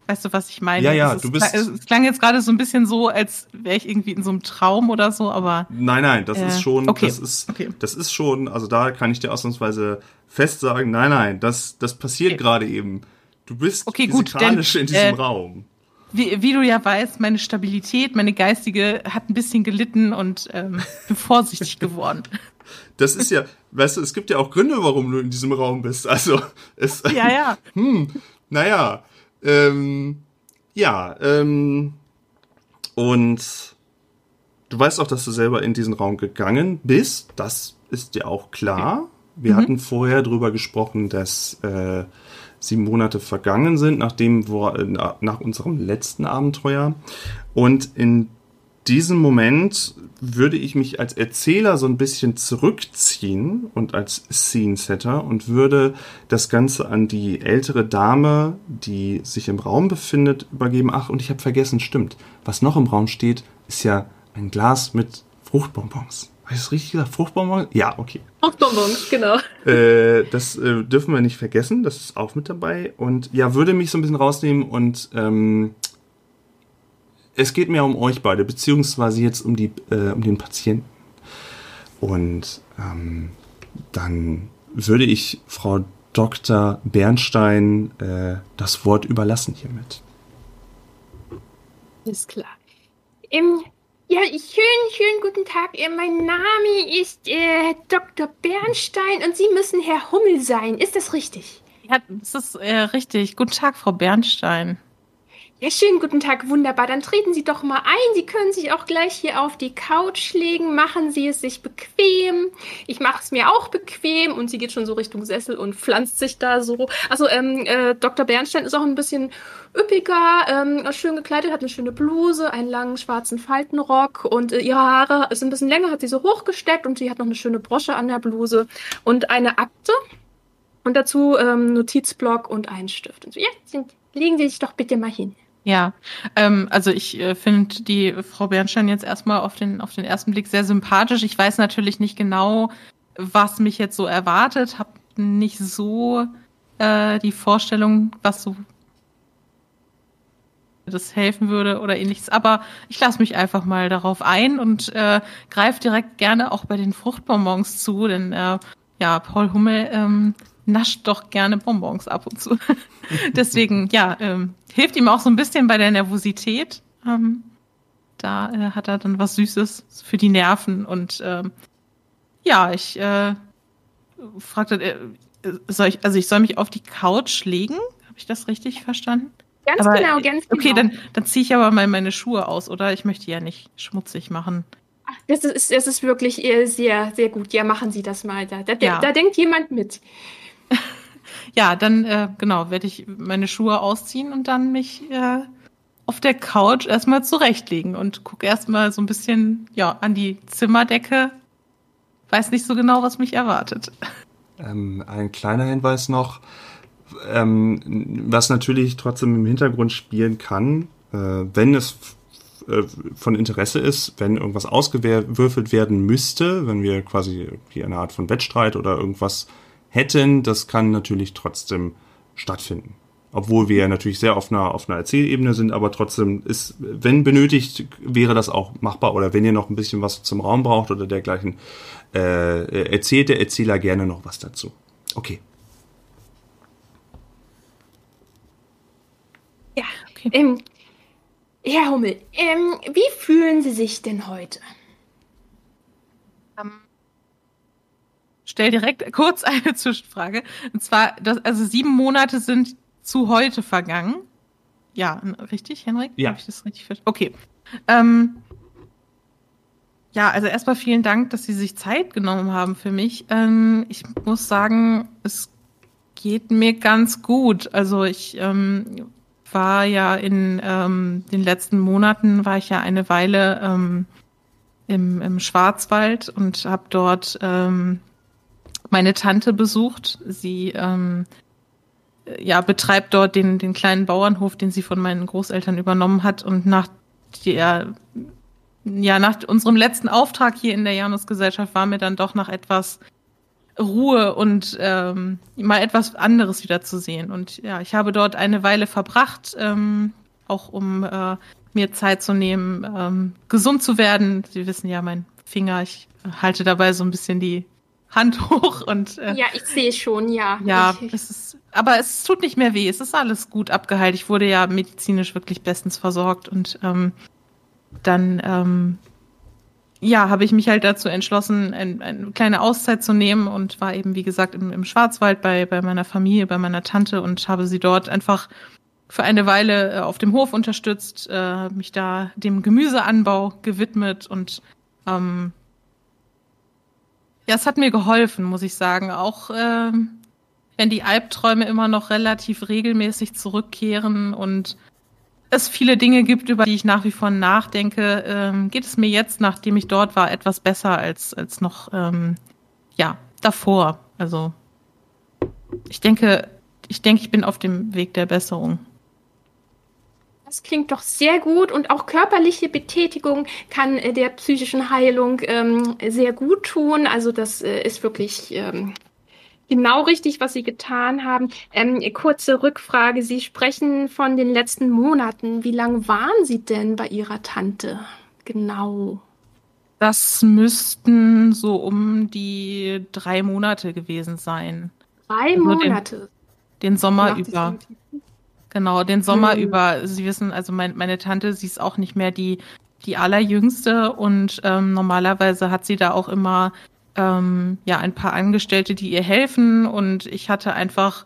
Weißt du, was ich meine? Ja, ja, du bist. Es klang jetzt gerade so ein bisschen so, als wäre ich irgendwie in so einem Traum oder so, aber. Nein, nein, das äh, ist schon, okay. das ist, okay. das ist schon, also da kann ich dir ausnahmsweise fest sagen, nein, nein, das, das passiert okay. gerade eben. Du bist okay, gut, denn, in diesem äh, Raum. Wie, wie du ja weißt, meine Stabilität, meine geistige hat ein bisschen gelitten und ähm, bin vorsichtig geworden. Das ist ja, weißt du, es gibt ja auch Gründe, warum du in diesem Raum bist. Also, es, ja, ja. Hm, naja, ähm, Ja, ähm, und du weißt auch, dass du selber in diesen Raum gegangen bist. Das ist dir auch klar. Wir mhm. hatten vorher drüber gesprochen, dass äh, sieben Monate vergangen sind, nachdem wir, äh, nach unserem letzten Abenteuer. Und in diesem Moment würde ich mich als Erzähler so ein bisschen zurückziehen und als Scene-Setter und würde das Ganze an die ältere Dame, die sich im Raum befindet, übergeben. Ach, und ich habe vergessen, stimmt. Was noch im Raum steht, ist ja ein Glas mit Fruchtbonbons. Habe ich das richtig gesagt? Fruchtbonbons? Ja, okay. Fruchtbonbons, genau. Äh, das äh, dürfen wir nicht vergessen. Das ist auch mit dabei. Und ja, würde mich so ein bisschen rausnehmen und ähm, es geht mehr um euch beide, beziehungsweise jetzt um, die, äh, um den Patienten. Und ähm, dann würde ich Frau Dr. Bernstein äh, das Wort überlassen hiermit. Ist klar. Ähm, ja, schönen, schönen guten Tag. Äh, mein Name ist äh, Dr. Bernstein und Sie müssen Herr Hummel sein. Ist das richtig? Ja, das ist äh, richtig. Guten Tag, Frau Bernstein. Ja, schönen guten Tag, wunderbar. Dann treten Sie doch mal ein. Sie können sich auch gleich hier auf die Couch legen. Machen Sie es sich bequem. Ich mache es mir auch bequem. Und sie geht schon so Richtung Sessel und pflanzt sich da so. Also, ähm, äh, Dr. Bernstein ist auch ein bisschen üppiger, ähm, schön gekleidet, hat eine schöne Bluse, einen langen schwarzen Faltenrock und äh, ihre Haare ist ein bisschen länger, hat sie so hochgesteckt und sie hat noch eine schöne Brosche an der Bluse und eine Akte. Und dazu ähm, Notizblock und einen Stift. Und so, ja, sind, legen Sie sich doch bitte mal hin. Ja, ähm, also ich äh, finde die Frau Bernstein jetzt erstmal auf den, auf den ersten Blick sehr sympathisch. Ich weiß natürlich nicht genau, was mich jetzt so erwartet, habe nicht so äh, die Vorstellung, was so das helfen würde oder ähnliches. Aber ich lasse mich einfach mal darauf ein und äh, greife direkt gerne auch bei den Fruchtbonbons zu, denn äh, ja, Paul Hummel ähm, nascht doch gerne Bonbons ab und zu. Deswegen, ja, ähm, hilft ihm auch so ein bisschen bei der Nervosität. Ähm, da äh, hat er dann was Süßes für die Nerven und ähm, ja, ich äh, fragte, äh, soll ich, also ich soll mich auf die Couch legen? Habe ich das richtig verstanden? Ganz aber, genau, ganz genau. Okay, dann, dann ziehe ich aber mal meine Schuhe aus, oder? Ich möchte ja nicht schmutzig machen. Ach, das ist, das ist wirklich äh, sehr, sehr gut. Ja, machen Sie das mal. Da, da, ja. da denkt jemand mit. ja, dann äh, genau, werde ich meine Schuhe ausziehen und dann mich äh, auf der Couch erstmal zurechtlegen und gucke erstmal so ein bisschen ja, an die Zimmerdecke. Weiß nicht so genau, was mich erwartet. Ähm, ein kleiner Hinweis noch, ähm, was natürlich trotzdem im Hintergrund spielen kann, äh, wenn es äh, von Interesse ist, wenn irgendwas ausgewürfelt werden müsste, wenn wir quasi eine Art von Wettstreit oder irgendwas hätten, das kann natürlich trotzdem stattfinden. Obwohl wir natürlich sehr auf einer, auf einer Erzählebene sind, aber trotzdem ist, wenn benötigt, wäre das auch machbar. Oder wenn ihr noch ein bisschen was zum Raum braucht oder dergleichen, äh, erzählt der Erzähler gerne noch was dazu. Okay. Ja, okay. Ähm, Herr Hummel, ähm, wie fühlen Sie sich denn heute? Stell direkt kurz eine Zwischenfrage. Und zwar, das, also sieben Monate sind zu heute vergangen. Ja, richtig, Henrik? Ja. Habe ich das richtig verstanden? Okay. Ähm, ja, also erstmal vielen Dank, dass Sie sich Zeit genommen haben für mich. Ähm, ich muss sagen, es geht mir ganz gut. Also ich ähm, war ja in ähm, den letzten Monaten, war ich ja eine Weile ähm, im, im Schwarzwald und habe dort ähm, meine Tante besucht. Sie ähm, ja, betreibt dort den, den kleinen Bauernhof, den sie von meinen Großeltern übernommen hat. Und nach der, ja, nach unserem letzten Auftrag hier in der Janusgesellschaft war mir dann doch nach etwas Ruhe und ähm, mal etwas anderes wieder zu sehen. Und ja, ich habe dort eine Weile verbracht, ähm, auch um äh, mir Zeit zu nehmen, ähm, gesund zu werden. Sie wissen ja, mein Finger, ich halte dabei so ein bisschen die Hand hoch und äh, ja, ich sehe schon, ja. Ja, es ist, aber es tut nicht mehr weh. Es ist alles gut abgeheilt. Ich wurde ja medizinisch wirklich bestens versorgt und ähm, dann ähm, ja, habe ich mich halt dazu entschlossen, ein, eine kleine Auszeit zu nehmen und war eben, wie gesagt, im, im Schwarzwald bei, bei meiner Familie, bei meiner Tante und habe sie dort einfach für eine Weile äh, auf dem Hof unterstützt, äh, mich da dem Gemüseanbau gewidmet und ähm, ja, es hat mir geholfen, muss ich sagen. Auch äh, wenn die Albträume immer noch relativ regelmäßig zurückkehren und es viele Dinge gibt, über die ich nach wie vor nachdenke, ähm, geht es mir jetzt, nachdem ich dort war, etwas besser als, als noch ähm, ja, davor. Also ich denke, ich denke, ich bin auf dem Weg der Besserung. Das klingt doch sehr gut und auch körperliche Betätigung kann äh, der psychischen Heilung ähm, sehr gut tun. Also das äh, ist wirklich ähm, genau richtig, was Sie getan haben. Ähm, kurze Rückfrage. Sie sprechen von den letzten Monaten. Wie lange waren Sie denn bei Ihrer Tante? Genau. Das müssten so um die drei Monate gewesen sein. Drei also Monate? Den, den Sommer über. Genau, den Sommer hm. über. Sie wissen, also mein, meine Tante, sie ist auch nicht mehr die, die allerjüngste und ähm, normalerweise hat sie da auch immer ähm, ja ein paar Angestellte, die ihr helfen und ich hatte einfach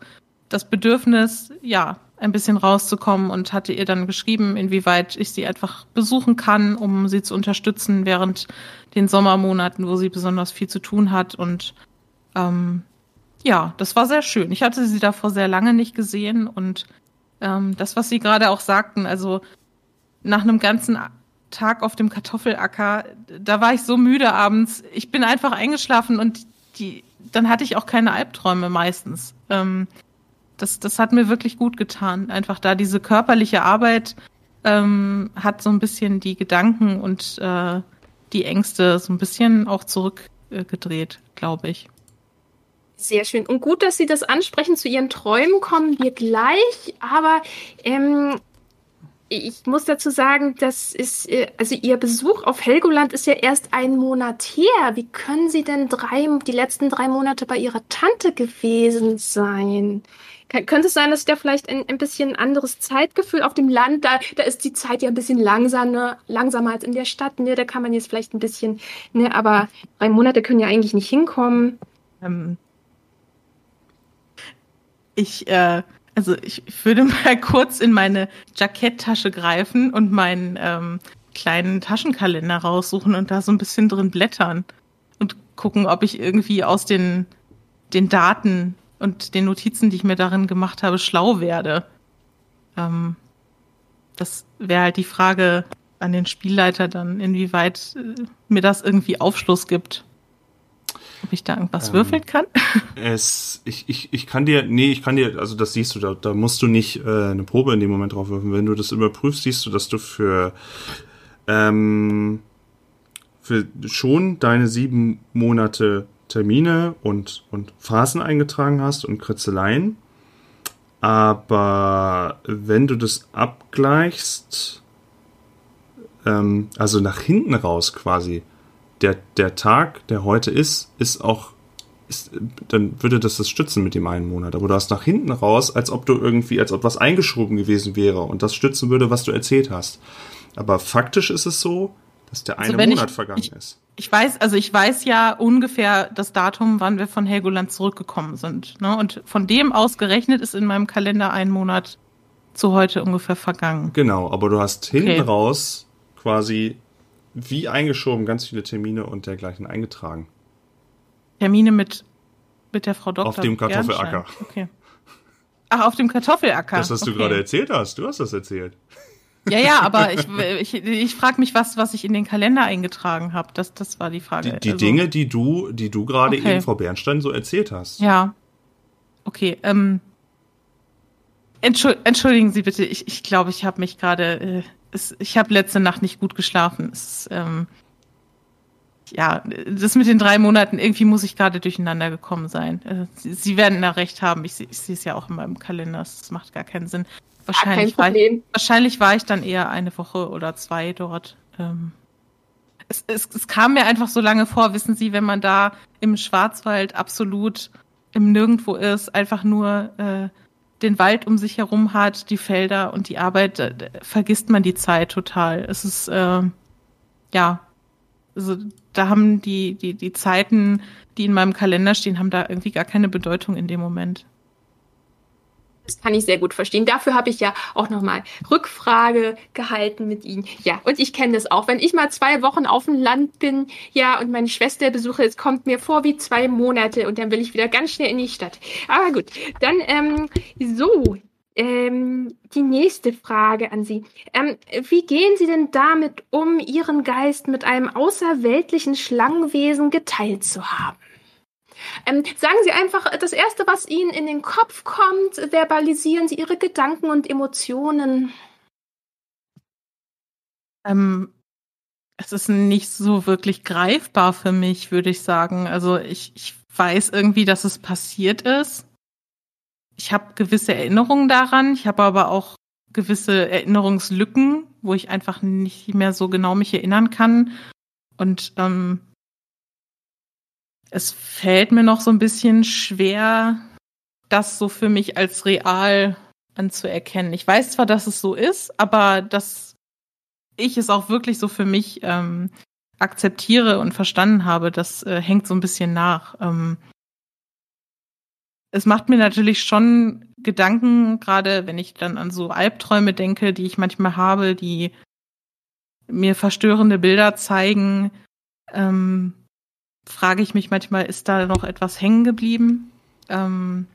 das Bedürfnis, ja, ein bisschen rauszukommen und hatte ihr dann geschrieben, inwieweit ich sie einfach besuchen kann, um sie zu unterstützen während den Sommermonaten, wo sie besonders viel zu tun hat. Und ähm, ja, das war sehr schön. Ich hatte sie davor sehr lange nicht gesehen und ähm, das, was Sie gerade auch sagten, also nach einem ganzen Tag auf dem Kartoffelacker, da war ich so müde abends. Ich bin einfach eingeschlafen und die, dann hatte ich auch keine Albträume meistens. Ähm, das, das hat mir wirklich gut getan. Einfach da diese körperliche Arbeit ähm, hat so ein bisschen die Gedanken und äh, die Ängste so ein bisschen auch zurückgedreht, glaube ich. Sehr schön. Und gut, dass Sie das ansprechen. Zu Ihren Träumen kommen wir gleich. Aber ähm, ich muss dazu sagen, das ist, äh, also Ihr Besuch auf Helgoland ist ja erst einen Monat her. Wie können Sie denn drei, die letzten drei Monate bei Ihrer Tante gewesen sein? könnte es sein, dass da vielleicht ein, ein bisschen anderes Zeitgefühl auf dem Land, da, da ist die Zeit ja ein bisschen langsamer, langsamer als in der Stadt, ne? Da kann man jetzt vielleicht ein bisschen, ne, aber drei Monate können ja eigentlich nicht hinkommen. Ähm, ich, äh, also ich würde mal kurz in meine Jacketttasche greifen und meinen ähm, kleinen Taschenkalender raussuchen und da so ein bisschen drin blättern und gucken, ob ich irgendwie aus den, den Daten und den Notizen, die ich mir darin gemacht habe, schlau werde. Ähm, das wäre halt die Frage an den Spielleiter dann, inwieweit äh, mir das irgendwie Aufschluss gibt. Ob ich da irgendwas ähm, würfeln kann? Es, ich, ich, ich kann dir, nee, ich kann dir, also das siehst du, da, da musst du nicht äh, eine Probe in dem Moment drauf würfeln. Wenn du das überprüfst, siehst du, dass du für, ähm, für schon deine sieben Monate Termine und, und Phasen eingetragen hast und Kritzeleien. Aber wenn du das abgleichst, ähm, also nach hinten raus quasi, der, der Tag, der heute ist, ist auch, ist, dann würde das das stützen mit dem einen Monat. Aber du hast nach hinten raus, als ob du irgendwie, als ob was eingeschoben gewesen wäre und das stützen würde, was du erzählt hast. Aber faktisch ist es so, dass der also eine Monat ich, vergangen ich, ist. Ich weiß, also ich weiß ja ungefähr das Datum, wann wir von Helgoland zurückgekommen sind. Ne? Und von dem ausgerechnet ist in meinem Kalender ein Monat zu heute ungefähr vergangen. Genau, aber du hast hinten okay. raus quasi wie eingeschoben, ganz viele Termine und dergleichen eingetragen. Termine mit, mit der Frau Doktor. Auf dem Kartoffelacker. Okay. Ach, auf dem Kartoffelacker. Das, was okay. du gerade erzählt hast. Du hast das erzählt. Ja, ja, aber ich, ich, ich frage mich, was, was ich in den Kalender eingetragen habe. Das, das war die Frage. Die, die also, Dinge, die du, die du gerade okay. eben Frau Bernstein so erzählt hast. Ja. Okay. Ähm, entschuldigen Sie bitte, ich, ich glaube, ich habe mich gerade äh, es, ich habe letzte Nacht nicht gut geschlafen. Es, ähm, ja, das mit den drei Monaten, irgendwie muss ich gerade durcheinander gekommen sein. Äh, Sie, Sie, werden da recht haben. Ich, ich sehe es ja auch in meinem Kalender. Es macht gar keinen Sinn. Wahrscheinlich, kein war ich, wahrscheinlich war ich dann eher eine Woche oder zwei dort. Ähm, es, es, es kam mir einfach so lange vor, wissen Sie, wenn man da im Schwarzwald absolut im Nirgendwo ist, einfach nur äh, den Wald um sich herum hat, die Felder und die Arbeit, da, vergisst man die Zeit total. Es ist, äh, ja, also da haben die, die, die Zeiten, die in meinem Kalender stehen, haben da irgendwie gar keine Bedeutung in dem Moment. Das kann ich sehr gut verstehen. Dafür habe ich ja auch nochmal Rückfrage gehalten mit Ihnen. Ja, und ich kenne das auch. Wenn ich mal zwei Wochen auf dem Land bin, ja, und meine Schwester besuche, es kommt mir vor wie zwei Monate und dann will ich wieder ganz schnell in die Stadt. Aber gut, dann ähm, so. Ähm, die nächste Frage an Sie. Ähm, wie gehen Sie denn damit um, Ihren Geist mit einem außerweltlichen Schlangenwesen geteilt zu haben? Ähm, sagen Sie einfach das Erste, was Ihnen in den Kopf kommt. Verbalisieren Sie Ihre Gedanken und Emotionen. Ähm, es ist nicht so wirklich greifbar für mich, würde ich sagen. Also ich, ich weiß irgendwie, dass es passiert ist. Ich habe gewisse Erinnerungen daran. Ich habe aber auch gewisse Erinnerungslücken, wo ich einfach nicht mehr so genau mich erinnern kann. Und ähm, es fällt mir noch so ein bisschen schwer, das so für mich als real anzuerkennen. Ich weiß zwar, dass es so ist, aber dass ich es auch wirklich so für mich ähm, akzeptiere und verstanden habe, das äh, hängt so ein bisschen nach. Ähm, es macht mir natürlich schon Gedanken, gerade wenn ich dann an so Albträume denke, die ich manchmal habe, die mir verstörende Bilder zeigen. Ähm, frage ich mich manchmal, ist da noch etwas hängen geblieben? Ähm,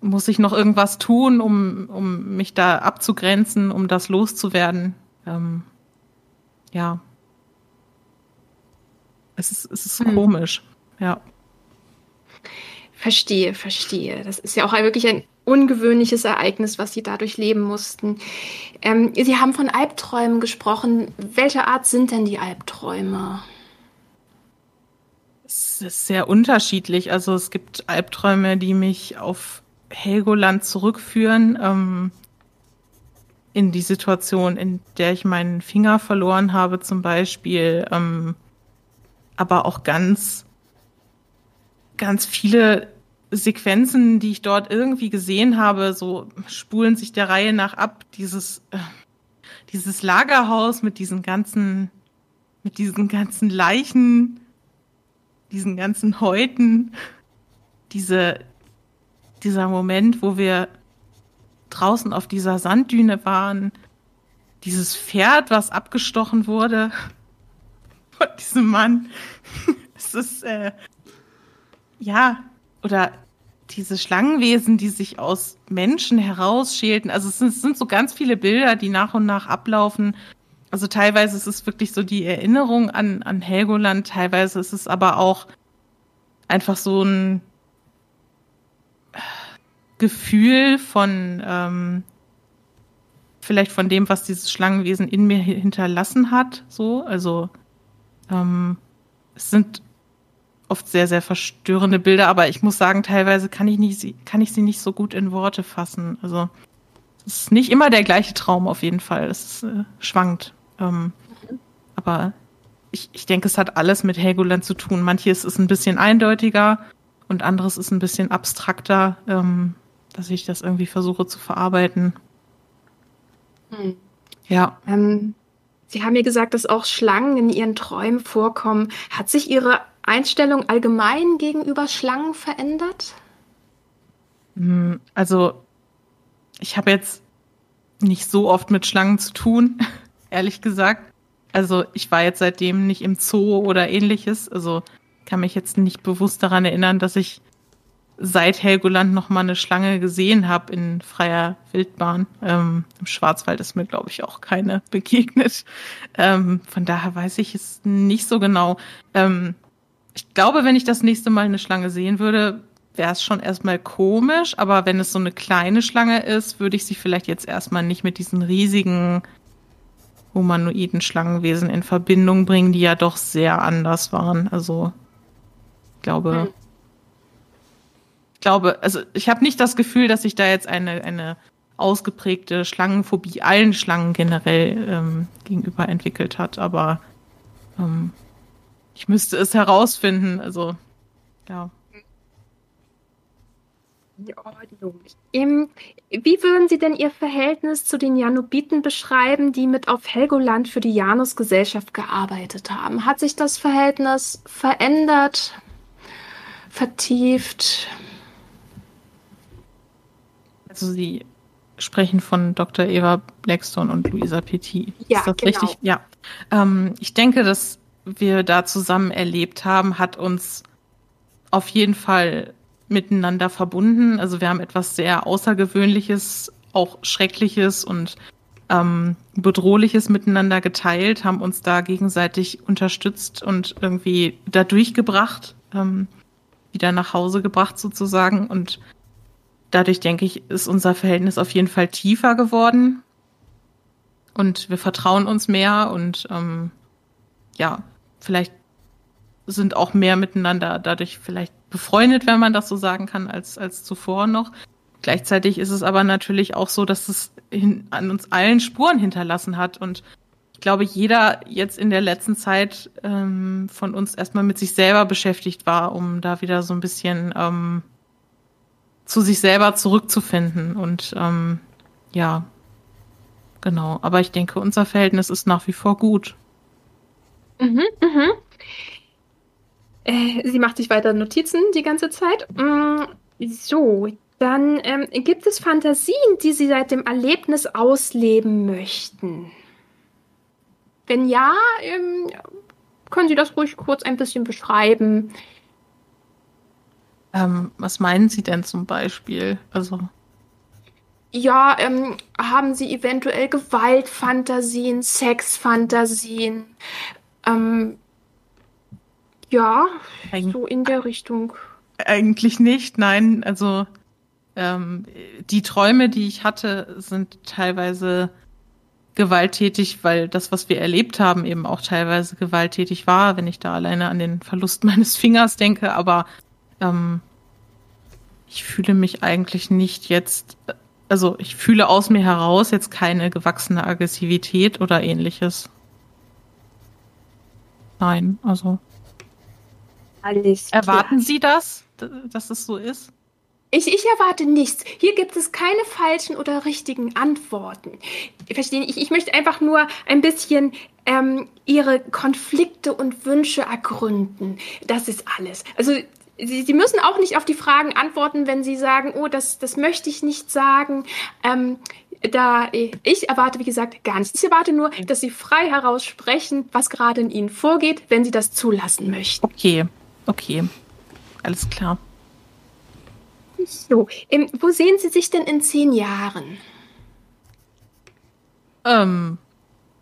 muss ich noch irgendwas tun, um, um mich da abzugrenzen, um das loszuwerden? Ähm, ja. Es ist, es ist hm. komisch, ja. Verstehe, verstehe. Das ist ja auch wirklich ein ungewöhnliches Ereignis, was Sie dadurch leben mussten. Ähm, Sie haben von Albträumen gesprochen. Welche Art sind denn die Albträume? Es ist sehr unterschiedlich. Also es gibt Albträume, die mich auf Helgoland zurückführen. Ähm, in die Situation, in der ich meinen Finger verloren habe, zum Beispiel. Ähm, aber auch ganz, ganz viele Sequenzen, die ich dort irgendwie gesehen habe, so spulen sich der Reihe nach ab. Dieses, äh, dieses Lagerhaus mit diesen ganzen, mit diesen ganzen Leichen, diesen ganzen Häuten, diese, dieser Moment, wo wir draußen auf dieser Sanddüne waren, dieses Pferd, was abgestochen wurde von diesem Mann. es ist, äh, ja, oder diese Schlangenwesen, die sich aus Menschen herausschälten. Also es sind, es sind, so ganz viele Bilder, die nach und nach ablaufen also teilweise ist es wirklich so die Erinnerung an, an Helgoland, teilweise ist es aber auch einfach so ein Gefühl von ähm, vielleicht von dem, was dieses Schlangenwesen in mir hinterlassen hat. So, also ähm, es sind oft sehr, sehr verstörende Bilder, aber ich muss sagen, teilweise kann ich, nicht, kann ich sie nicht so gut in Worte fassen. Also es ist nicht immer der gleiche Traum auf jeden Fall. Es äh, schwankt. Ähm, aber ich, ich denke, es hat alles mit Helgoland zu tun. Manches ist ein bisschen eindeutiger und anderes ist ein bisschen abstrakter, ähm, dass ich das irgendwie versuche zu verarbeiten. Hm. Ja. Ähm, Sie haben mir gesagt, dass auch Schlangen in Ihren Träumen vorkommen. Hat sich Ihre Einstellung allgemein gegenüber Schlangen verändert? Hm, also, ich habe jetzt nicht so oft mit Schlangen zu tun ehrlich gesagt. Also ich war jetzt seitdem nicht im Zoo oder ähnliches. Also kann mich jetzt nicht bewusst daran erinnern, dass ich seit Helgoland noch mal eine Schlange gesehen habe in freier Wildbahn. Ähm, Im Schwarzwald ist mir, glaube ich, auch keine begegnet. Ähm, von daher weiß ich es nicht so genau. Ähm, ich glaube, wenn ich das nächste Mal eine Schlange sehen würde, wäre es schon erstmal komisch. Aber wenn es so eine kleine Schlange ist, würde ich sie vielleicht jetzt erstmal nicht mit diesen riesigen humanoiden Schlangenwesen in Verbindung bringen, die ja doch sehr anders waren. Also ich glaube, hm. ich glaube, also ich habe nicht das Gefühl, dass sich da jetzt eine, eine ausgeprägte Schlangenphobie allen Schlangen generell ähm, gegenüber entwickelt hat, aber ähm, ich müsste es herausfinden. Also ja. In Ordnung. Ähm, wie würden Sie denn Ihr Verhältnis zu den Janubiten beschreiben, die mit auf Helgoland für die Janusgesellschaft gearbeitet haben? Hat sich das Verhältnis verändert, vertieft? Also Sie sprechen von Dr. Eva Blackstone und Luisa Petit. Ja, Ist das genau. richtig? Ja. Ähm, ich denke, dass wir da zusammen erlebt haben, hat uns auf jeden Fall miteinander verbunden. Also wir haben etwas sehr Außergewöhnliches, auch Schreckliches und ähm, Bedrohliches miteinander geteilt, haben uns da gegenseitig unterstützt und irgendwie da durchgebracht, ähm, wieder nach Hause gebracht sozusagen. Und dadurch, denke ich, ist unser Verhältnis auf jeden Fall tiefer geworden. Und wir vertrauen uns mehr und ähm, ja, vielleicht sind auch mehr miteinander dadurch vielleicht befreundet, wenn man das so sagen kann, als, als zuvor noch. Gleichzeitig ist es aber natürlich auch so, dass es hin, an uns allen Spuren hinterlassen hat. Und ich glaube, jeder jetzt in der letzten Zeit ähm, von uns erstmal mit sich selber beschäftigt war, um da wieder so ein bisschen ähm, zu sich selber zurückzufinden. Und ähm, ja, genau. Aber ich denke, unser Verhältnis ist nach wie vor gut. Mhm, mhm. Äh, sie macht sich weiter Notizen die ganze Zeit. Mm, so, dann ähm, gibt es Fantasien, die Sie seit dem Erlebnis ausleben möchten. Wenn ja, ähm, können Sie das ruhig kurz ein bisschen beschreiben. Ähm, was meinen Sie denn zum Beispiel? Also. Ja, ähm, haben Sie eventuell Gewaltfantasien, Sexfantasien? Ähm, ja, Eig so in der Richtung. Eigentlich nicht, nein. Also ähm, die Träume, die ich hatte, sind teilweise gewalttätig, weil das, was wir erlebt haben, eben auch teilweise gewalttätig war, wenn ich da alleine an den Verlust meines Fingers denke. Aber ähm, ich fühle mich eigentlich nicht jetzt, also ich fühle aus mir heraus jetzt keine gewachsene Aggressivität oder ähnliches. Nein, also. Alles Erwarten Sie das, dass es so ist? Ich, ich erwarte nichts. Hier gibt es keine falschen oder richtigen Antworten. Verstehen? Ich, ich möchte einfach nur ein bisschen ähm, Ihre Konflikte und Wünsche ergründen. Das ist alles. Also Sie, Sie müssen auch nicht auf die Fragen antworten, wenn Sie sagen, oh, das, das möchte ich nicht sagen. Ähm, da ich erwarte, wie gesagt, gar nichts. Ich erwarte nur, dass Sie frei heraus sprechen, was gerade in Ihnen vorgeht, wenn Sie das zulassen möchten. Okay, okay, alles klar. So, ähm, wo sehen Sie sich denn in zehn Jahren? Ähm,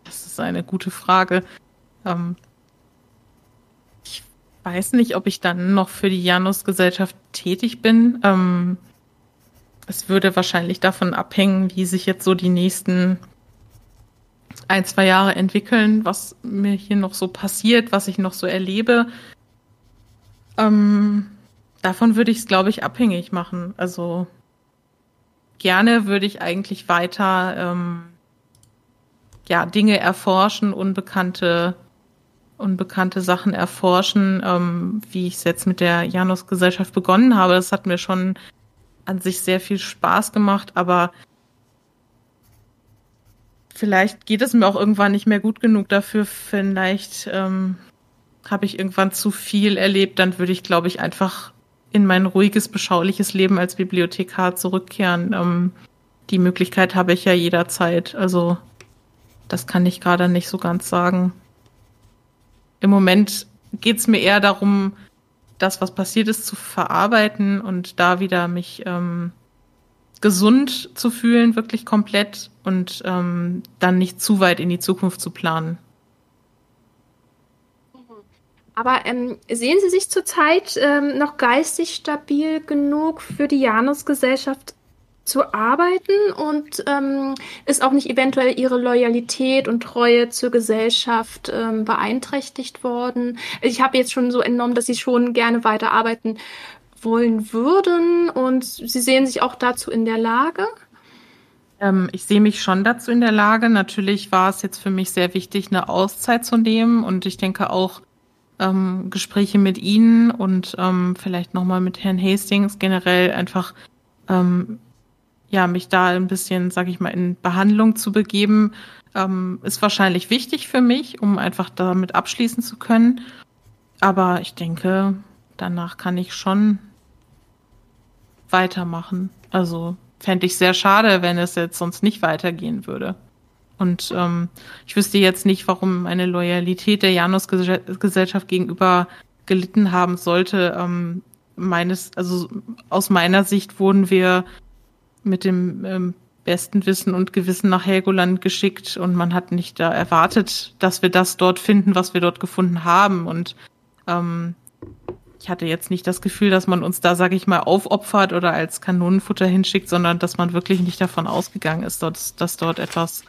das ist eine gute Frage. Ähm, ich weiß nicht, ob ich dann noch für die Janus-Gesellschaft tätig bin. Ähm, es würde wahrscheinlich davon abhängen, wie sich jetzt so die nächsten ein, zwei Jahre entwickeln, was mir hier noch so passiert, was ich noch so erlebe. Ähm, davon würde ich es, glaube ich, abhängig machen. Also gerne würde ich eigentlich weiter ähm, ja, Dinge erforschen, unbekannte, unbekannte Sachen erforschen, ähm, wie ich es jetzt mit der Janus-Gesellschaft begonnen habe. Das hat mir schon an sich sehr viel Spaß gemacht, aber vielleicht geht es mir auch irgendwann nicht mehr gut genug dafür. Vielleicht ähm, habe ich irgendwann zu viel erlebt, dann würde ich, glaube ich, einfach in mein ruhiges, beschauliches Leben als Bibliothekar zurückkehren. Ähm, die Möglichkeit habe ich ja jederzeit. Also das kann ich gerade nicht so ganz sagen. Im Moment geht es mir eher darum, das, was passiert ist, zu verarbeiten und da wieder mich ähm, gesund zu fühlen, wirklich komplett und ähm, dann nicht zu weit in die Zukunft zu planen. Aber ähm, sehen Sie sich zurzeit ähm, noch geistig stabil genug für die Janus-Gesellschaft zu arbeiten und ähm, ist auch nicht eventuell Ihre Loyalität und Treue zur Gesellschaft ähm, beeinträchtigt worden? Ich habe jetzt schon so entnommen, dass Sie schon gerne weiterarbeiten wollen würden und Sie sehen sich auch dazu in der Lage? Ähm, ich sehe mich schon dazu in der Lage. Natürlich war es jetzt für mich sehr wichtig, eine Auszeit zu nehmen und ich denke auch, ähm, Gespräche mit Ihnen und ähm, vielleicht nochmal mit Herrn Hastings generell einfach ähm, ja mich da ein bisschen, sag ich mal, in Behandlung zu begeben, ähm, ist wahrscheinlich wichtig für mich, um einfach damit abschließen zu können. Aber ich denke, danach kann ich schon weitermachen. Also fände ich sehr schade, wenn es jetzt sonst nicht weitergehen würde. Und ähm, ich wüsste jetzt nicht, warum meine Loyalität der Janus-Gesellschaft gegenüber gelitten haben sollte. Ähm, meines, also aus meiner Sicht wurden wir mit dem ähm, besten Wissen und Gewissen nach Helgoland geschickt und man hat nicht da erwartet, dass wir das dort finden, was wir dort gefunden haben. Und ähm, ich hatte jetzt nicht das Gefühl, dass man uns da, sag ich mal, aufopfert oder als Kanonenfutter hinschickt, sondern dass man wirklich nicht davon ausgegangen ist, dass, dass dort etwas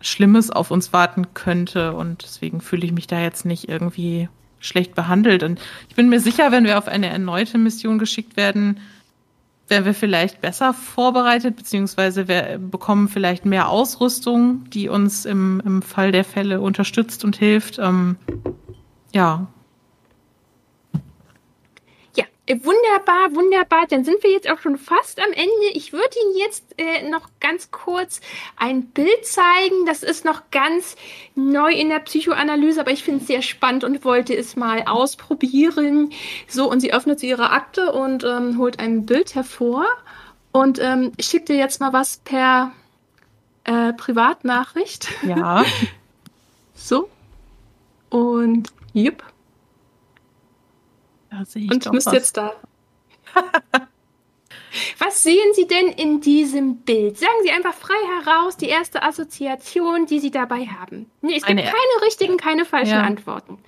Schlimmes auf uns warten könnte. Und deswegen fühle ich mich da jetzt nicht irgendwie schlecht behandelt. Und ich bin mir sicher, wenn wir auf eine erneute Mission geschickt werden, wären wir vielleicht besser vorbereitet, beziehungsweise wir bekommen vielleicht mehr Ausrüstung, die uns im, im Fall der Fälle unterstützt und hilft. Ähm, ja, Wunderbar, wunderbar. Dann sind wir jetzt auch schon fast am Ende. Ich würde Ihnen jetzt äh, noch ganz kurz ein Bild zeigen. Das ist noch ganz neu in der Psychoanalyse, aber ich finde es sehr spannend und wollte es mal ausprobieren. So, und sie öffnet ihre Akte und ähm, holt ein Bild hervor und ähm, schickt dir jetzt mal was per äh, Privatnachricht. Ja. so. Und jupp. Da sehe ich Und was. jetzt da. Was sehen Sie denn in diesem Bild? Sagen Sie einfach frei heraus die erste Assoziation, die Sie dabei haben. Nee, es meine gibt keine richtigen, keine falschen ja. Antworten.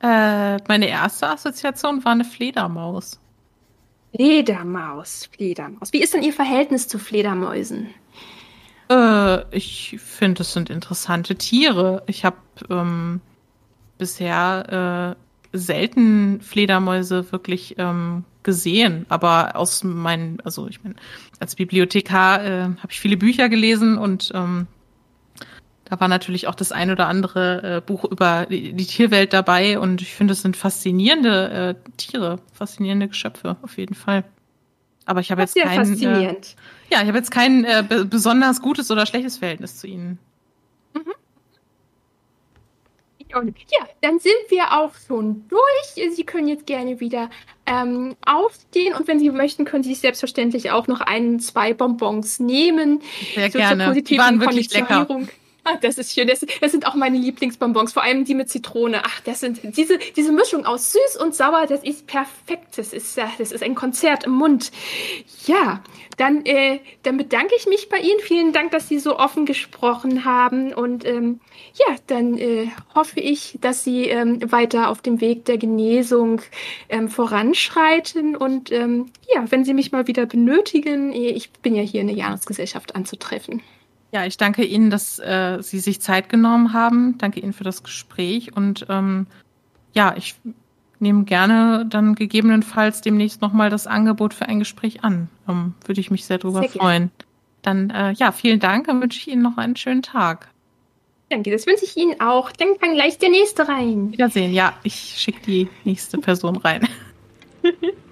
Äh, meine erste Assoziation war eine Fledermaus. Fledermaus, Fledermaus. Wie ist denn Ihr Verhältnis zu Fledermäusen? Äh, ich finde, es sind interessante Tiere. Ich habe ähm, bisher äh, selten Fledermäuse wirklich ähm, gesehen, aber aus meinen, also ich meine, als Bibliothekar äh, habe ich viele Bücher gelesen und ähm, da war natürlich auch das ein oder andere äh, Buch über die, die, Tierwelt dabei und ich finde, es sind faszinierende äh, Tiere, faszinierende Geschöpfe auf jeden Fall. Aber ich habe jetzt kein, äh, ja, ich habe jetzt kein äh, besonders gutes oder schlechtes Verhältnis zu ihnen. Mhm. Und ja, dann sind wir auch schon durch. Sie können jetzt gerne wieder ähm, aufstehen und wenn Sie möchten, können Sie sich selbstverständlich auch noch ein, zwei Bonbons nehmen. Sehr so gerne. Die waren wirklich lecker. Ah, das ist schön. Das, das, sind auch meine Lieblingsbonbons, vor allem die mit Zitrone. Ach, das sind diese, diese Mischung aus süß und sauer, das ist perfekt. Das ist, das ist ein Konzert im Mund. Ja, dann, äh, dann bedanke ich mich bei Ihnen. Vielen Dank, dass Sie so offen gesprochen haben. Und ähm, ja, dann äh, hoffe ich, dass Sie ähm, weiter auf dem Weg der Genesung ähm, voranschreiten. Und ähm, ja, wenn Sie mich mal wieder benötigen, ich bin ja hier in der Jahresgesellschaft anzutreffen. Ja, ich danke Ihnen, dass äh, Sie sich Zeit genommen haben. Danke Ihnen für das Gespräch und ähm, ja, ich nehme gerne dann gegebenenfalls demnächst nochmal das Angebot für ein Gespräch an. Ähm, würde ich mich sehr darüber sehr freuen. Dann äh, ja, vielen Dank. Dann wünsche ich Ihnen noch einen schönen Tag. Danke, das wünsche ich Ihnen auch. Dann kann gleich der nächste rein. Wiedersehen. Ja, ich schicke die nächste Person rein.